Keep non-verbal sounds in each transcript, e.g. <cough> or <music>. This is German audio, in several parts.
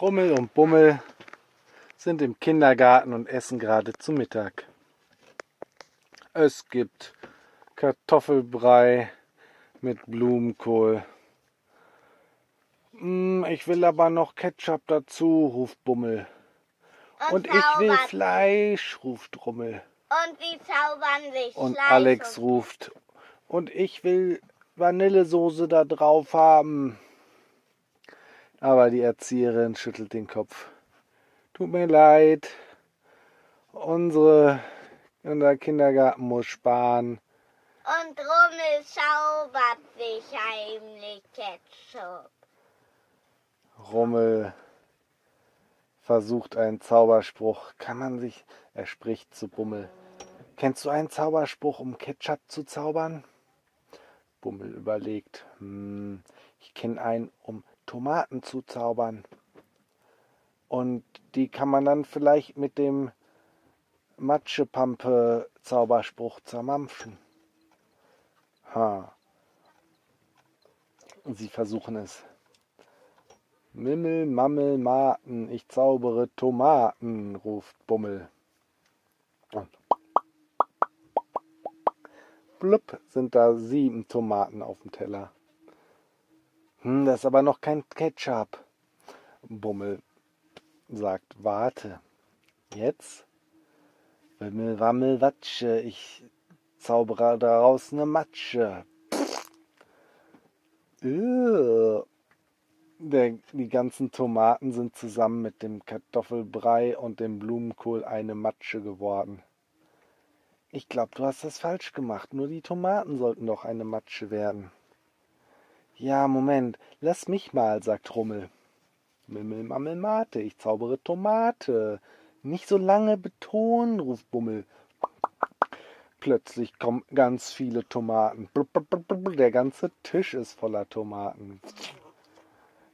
Rummel und Bummel sind im Kindergarten und essen gerade zu Mittag. Es gibt Kartoffelbrei mit Blumenkohl. Hm, ich will aber noch Ketchup dazu, ruft Bummel. Und, ich will. Fleisch, ruft Rummel. Und wie zaubern sich Und Fleisch Alex und- ruft. Und ich will Vanillesoße da drauf haben. Aber die Erzieherin schüttelt den Kopf. Tut mir leid. Unsere, unser Kindergarten muss sparen. Und Rummel zaubert sich heimlich Ketchup. Rummel versucht einen Zauberspruch. Kann man sich. Er spricht zu Bummel. Kennst du einen Zauberspruch, um Ketchup zu zaubern? Bummel überlegt. Hm, ich kenne einen, um Tomaten zu zaubern. Und die kann man dann vielleicht mit dem Matschepampe-Zauberspruch zermampfen. Ha. Sie versuchen es. Mimmel, Mammel, Maten, ich zaubere Tomaten, ruft Bummel. Und blub sind da sieben Tomaten auf dem Teller. Hm, das ist aber noch kein Ketchup. Bummel sagt, warte. Jetzt? Wimmel, Wammel, Watsche, ich zaubere daraus eine Matsche. Ugh. Der, die ganzen Tomaten sind zusammen mit dem Kartoffelbrei und dem Blumenkohl eine Matsche geworden. Ich glaube, du hast das falsch gemacht. Nur die Tomaten sollten doch eine Matsche werden. Ja, Moment, lass mich mal, sagt Rummel. Mimmel, Mammel, Mate, ich zaubere Tomate. Nicht so lange betonen, ruft Bummel. Plötzlich kommen ganz viele Tomaten. Der ganze Tisch ist voller Tomaten.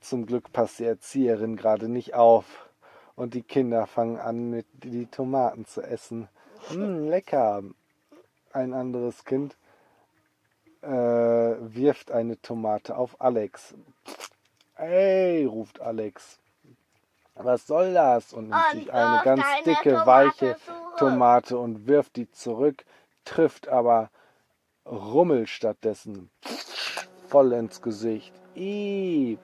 Zum Glück passt die Erzieherin gerade nicht auf. Und die Kinder fangen an, mit die Tomaten zu essen. Hm, lecker. Ein anderes Kind wirft eine Tomate auf Alex. Hey, ruft Alex. Was soll das? Und nimmt Und sich eine ganz dicke, Tomate weiche zurück. Tomate und wirft die zurück, trifft aber Rummel stattdessen. Voll ins Gesicht. Mimmel,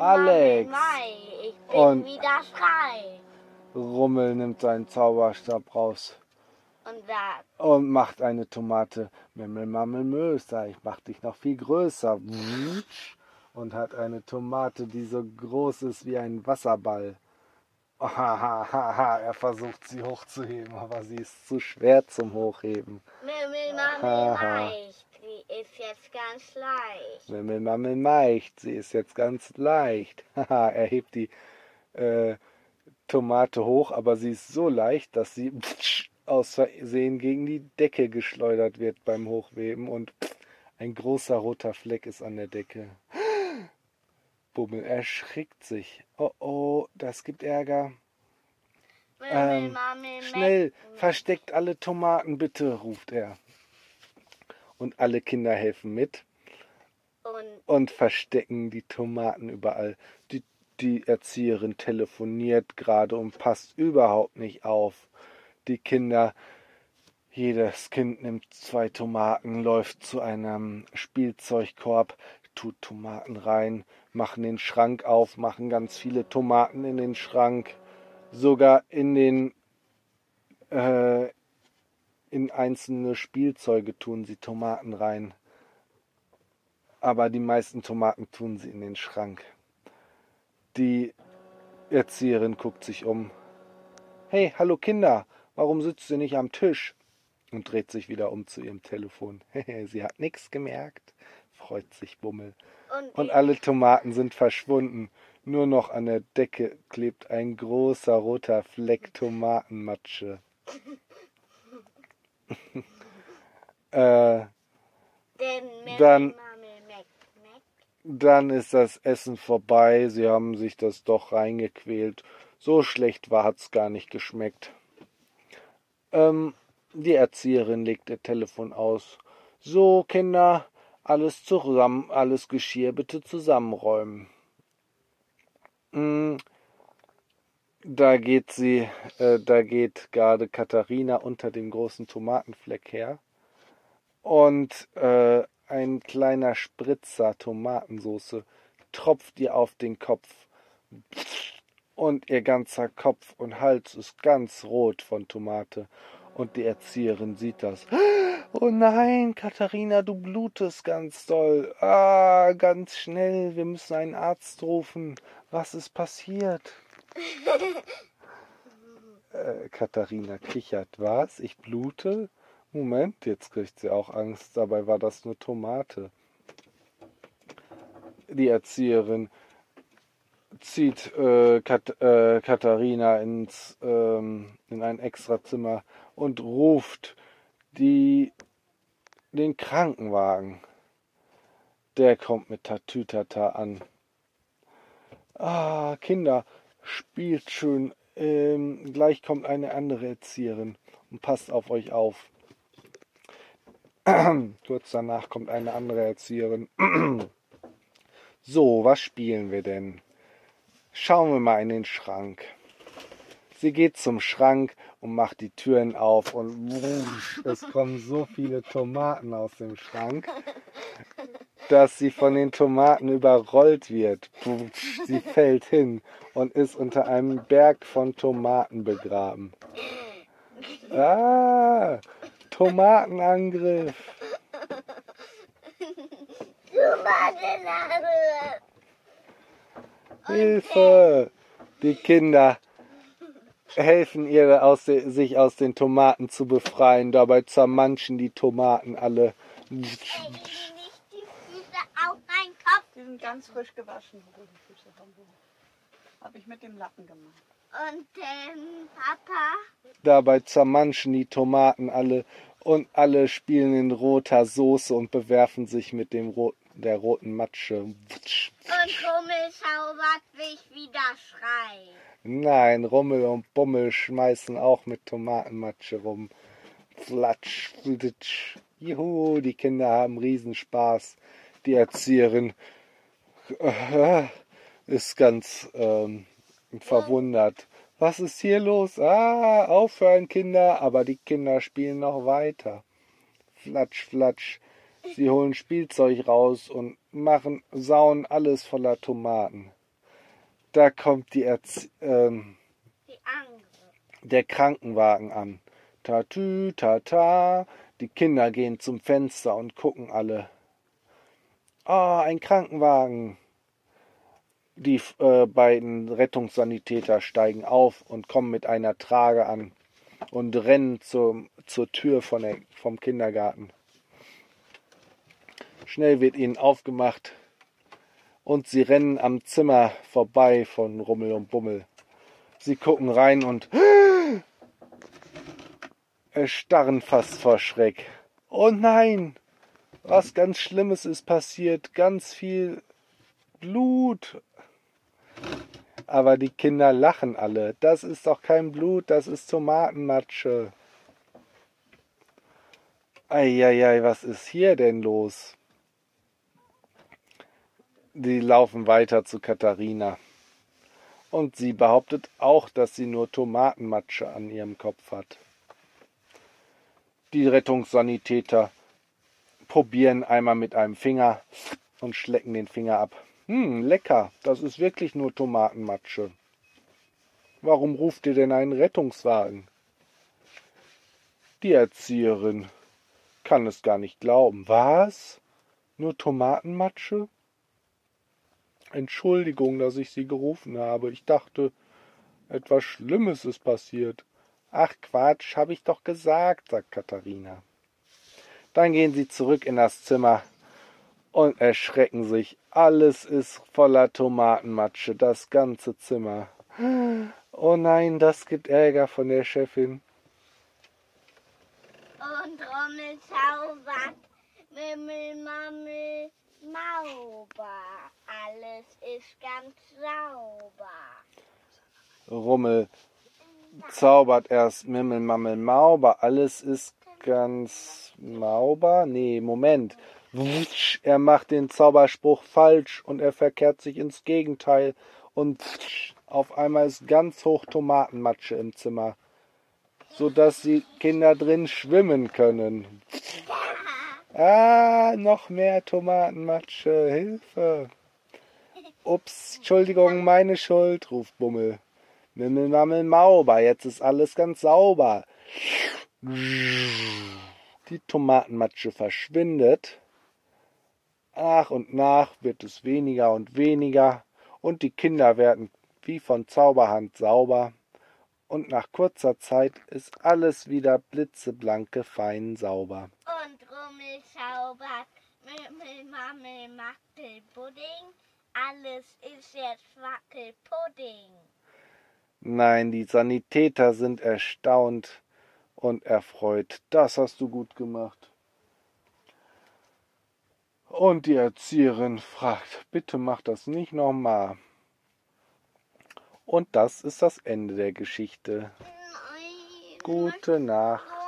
Alex. Ich bin Und- wieder frei. Rummel nimmt seinen Zauberstab raus Und sagt, und macht eine Tomate. Mimmel, Mammel, Möser, ich mach dich noch viel größer. Und hat eine Tomate, die so groß ist wie ein Wasserball. er versucht sie hochzuheben, aber sie ist zu schwer zum Hochheben. Mimmel, Mammel, Haha. Mai, die ist jetzt ganz leicht. Mimmel, Mammel, Meicht, sie ist jetzt ganz leicht. <laughs> Haha, er hebt die äh, Tomate hoch, aber sie ist so leicht, dass sie <laughs> aus Versehen gegen die Decke geschleudert wird beim Hochweben und ein großer roter Fleck ist an der Decke. <gasps> Bummel erschrickt sich. Oh oh, das gibt Ärger. Ähm, Schnell, versteckt alle Tomaten bitte, ruft er. Und alle Kinder helfen mit Und und verstecken die Tomaten überall. Die, die Erzieherin telefoniert gerade und passt überhaupt nicht auf. Die Kinder, jedes Kind nimmt zwei Tomaten, läuft zu einem Spielzeugkorb, tut Tomaten rein, machen den Schrank auf, machen ganz viele Tomaten in den Schrank, sogar in den äh, in einzelne Spielzeuge tun sie Tomaten rein aber die meisten Tomaten tun sie in den Schrank. Die Erzieherin guckt sich um. Hey, hallo Kinder, warum sitzt ihr nicht am Tisch? Und dreht sich wieder um zu ihrem Telefon. <laughs> sie hat nichts gemerkt, freut sich Bummel. Und, Und alle Tomaten sind verschwunden. Nur noch an der Decke klebt ein großer roter Fleck Tomatenmatsche. <laughs> äh, dann-. Dann ist das Essen vorbei. Sie haben sich das doch reingequält. So schlecht war, hat's gar nicht geschmeckt. Ähm, die Erzieherin legt ihr Telefon aus. So, Kinder, alles zusammen, alles Geschirr bitte zusammenräumen. Mm, Da geht sie, äh, da geht gerade Katharina unter dem großen Tomatenfleck her. Und äh, ein kleiner Spritzer Tomatensoße tropft ihr auf den Kopf. Und ihr ganzer Kopf und Hals ist ganz rot von Tomate. Und die Erzieherin sieht das. Oh nein, Katharina, du blutest ganz doll. Ah, ganz schnell, wir müssen einen Arzt rufen. Was ist passiert? <laughs> Äh, Katharina kichert. Was? Ich blute? Moment, jetzt kriegt sie auch Angst. Dabei war das nur Tomate. Die Erzieherin zieht äh, Kat äh, Katharina ins, ähm, in ein Extrazimmer und ruft die, den Krankenwagen. Der kommt mit Tatütata an. Ah, Kinder, spielt schön. Ähm, gleich kommt eine andere Erzieherin und passt auf euch auf. <clears throat> Kurz danach kommt eine andere Erzieherin. <clears throat> so, was spielen wir denn? Schauen wir mal in den Schrank. Sie geht zum Schrank und macht die Türen auf und wusch, es kommen so viele Tomaten aus dem Schrank, dass sie von den Tomaten überrollt wird. Wusch, Sie fällt hin und ist unter einem Berg von Tomaten begraben. Ah, Tomatenangriff. Tomatenade. Hilfe! Die Kinder helfen ihr, aus de, sich aus den Tomaten zu befreien. Dabei zermanschen die Tomaten alle. Ey, nicht die Füße auf meinen Kopf. Die sind ganz frisch gewaschen, die Füße vom Habe ich mit dem Lappen gemacht. Und ähm, Papa, Dabei zermanschen die Tomaten alle und alle spielen in roter Soße und bewerfen sich mit dem Ro der roten Matsche. und Hummel zaubert mich wieder schreien. Nein, Rummel und Bummel schmeißen auch mit Tomatenmatsche rum. Flatsch, flitsch. Juhu, die Kinder haben Riesenspaß. Die Erzieherin äh, ist ganz ähm, verwundert. Was ist hier los? Ah, aufhören, Kinder. Aber die Kinder spielen noch weiter. Flatsch, flatsch. Sie holen Spielzeug raus und machen, sauen alles voller Tomaten. Da kommt die Erz ähm, Die der Krankenwagen an. Tatü, tata. Die Kinder gehen zum Fenster und gucken alle. Ah, ein Krankenwagen. Die äh, beiden Rettungssanitäter steigen auf und kommen mit einer Trage an und rennen zum, zur Tür von der, vom Kindergarten. Schnell wird ihnen aufgemacht und sie rennen am Zimmer vorbei von Rummel und Bummel. Sie gucken rein und <gasps> erstarren fast vor Schreck. Oh nein! Was ganz Schlimmes ist passiert. Ganz viel Blut. Aber die Kinder lachen alle. Das ist doch kein Blut, das ist Tomatenmatsche. Eieiei, was ist hier denn los? Die laufen weiter zu Katharina. Und sie behauptet auch, dass sie nur Tomatenmatsche an ihrem Kopf hat. Die Rettungssanitäter probieren einmal mit einem Finger und schlecken den Finger ab. Hm, lecker, das ist wirklich nur Tomatenmatsche. Warum ruft ihr denn einen Rettungswagen? Die Erzieherin kann es gar nicht glauben. Was? Nur Tomatenmatsche? Entschuldigung, dass ich Sie gerufen habe. Ich dachte, etwas Schlimmes ist passiert. Ach Quatsch, habe ich doch gesagt, sagt Katharina. Dann gehen sie zurück in das Zimmer und erschrecken sich. Alles ist voller Tomatenmatsche, das ganze Zimmer. Oh nein, das gibt Ärger von der Chefin. Und Rommel zaubert. Mimmel, Mammel, Mauber. Alles ist ganz sauber. Rummel zaubert erst Mimmel, Mammel, Mauber. Alles ist ganz Mauber? Nee, Moment. Er macht den Zauberspruch falsch und er verkehrt sich ins Gegenteil und auf einmal ist ganz hoch Tomatenmatsche im Zimmer, sodass die Kinder drin schwimmen können. Ah, noch mehr Tomatenmatsche, Hilfe. Ups, Entschuldigung, meine Schuld, ruft Bummel. Mimmel, Mammel, Mauber, jetzt ist alles ganz sauber. Die Tomatenmatsche verschwindet. Nach und nach wird es weniger und weniger und die Kinder werden wie von Zauberhand sauber. Und nach kurzer Zeit ist alles wieder blitzeblanke, fein sauber. Und Rummel zaubert, Mimmel, Mammel macht den Pudding. Alles ist jetzt Wackelpudding. Nein, die Sanitäter sind erstaunt und erfreut. Das hast du gut gemacht. Und die Erzieherin fragt, bitte mach das nicht nochmal. Und das ist das Ende der Geschichte. Nein. Gute Nacht.